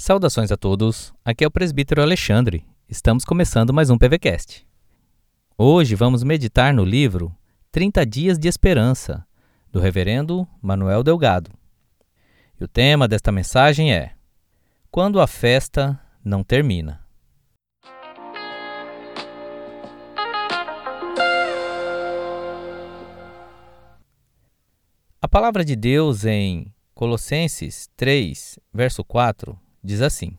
Saudações a todos, aqui é o presbítero Alexandre. Estamos começando mais um PVCast. Hoje vamos meditar no livro 30 Dias de Esperança, do reverendo Manuel Delgado. E o tema desta mensagem é Quando a festa não termina. A palavra de Deus em Colossenses 3, verso 4, diz assim: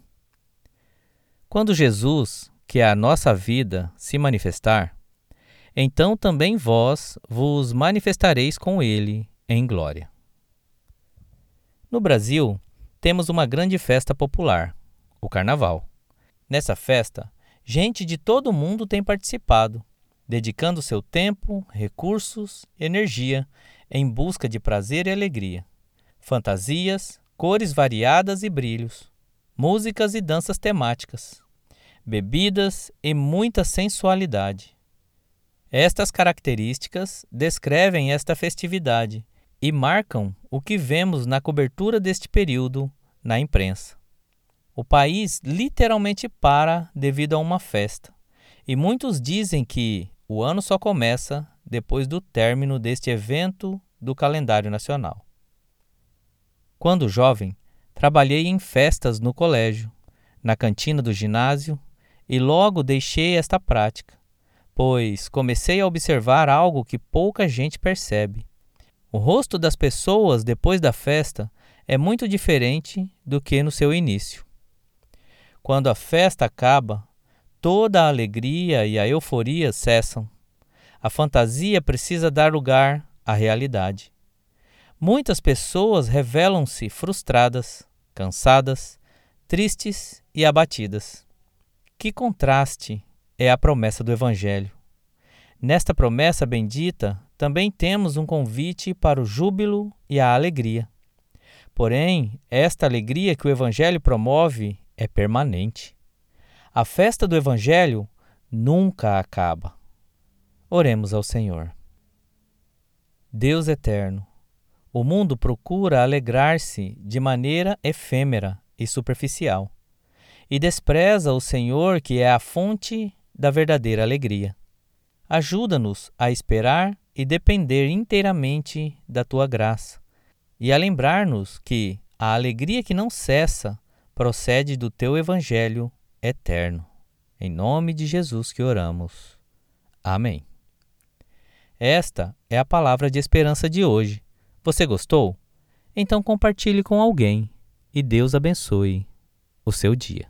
Quando Jesus, que é a nossa vida, se manifestar, então também vós vos manifestareis com ele em glória. No Brasil, temos uma grande festa popular, o Carnaval. Nessa festa, gente de todo o mundo tem participado, dedicando seu tempo, recursos, energia em busca de prazer e alegria. Fantasias, cores variadas e brilhos, músicas e danças temáticas, bebidas e muita sensualidade. Estas características descrevem esta festividade e marcam o que vemos na cobertura deste período na imprensa. O país literalmente para devido a uma festa, e muitos dizem que o ano só começa depois do término deste evento do calendário nacional. Quando jovem, Trabalhei em festas no colégio, na cantina do ginásio e logo deixei esta prática, pois comecei a observar algo que pouca gente percebe. O rosto das pessoas depois da festa é muito diferente do que no seu início. Quando a festa acaba, toda a alegria e a euforia cessam. A fantasia precisa dar lugar à realidade. Muitas pessoas revelam-se frustradas, cansadas, tristes e abatidas. Que contraste é a promessa do Evangelho! Nesta promessa bendita também temos um convite para o júbilo e a alegria. Porém, esta alegria que o Evangelho promove é permanente. A festa do Evangelho nunca acaba. Oremos ao Senhor. Deus eterno, o mundo procura alegrar-se de maneira efêmera e superficial, e despreza o Senhor, que é a fonte da verdadeira alegria. Ajuda-nos a esperar e depender inteiramente da tua graça, e a lembrar-nos que a alegria que não cessa procede do teu evangelho eterno. Em nome de Jesus que oramos. Amém. Esta é a palavra de esperança de hoje você gostou? Então compartilhe com alguém e Deus abençoe o seu dia.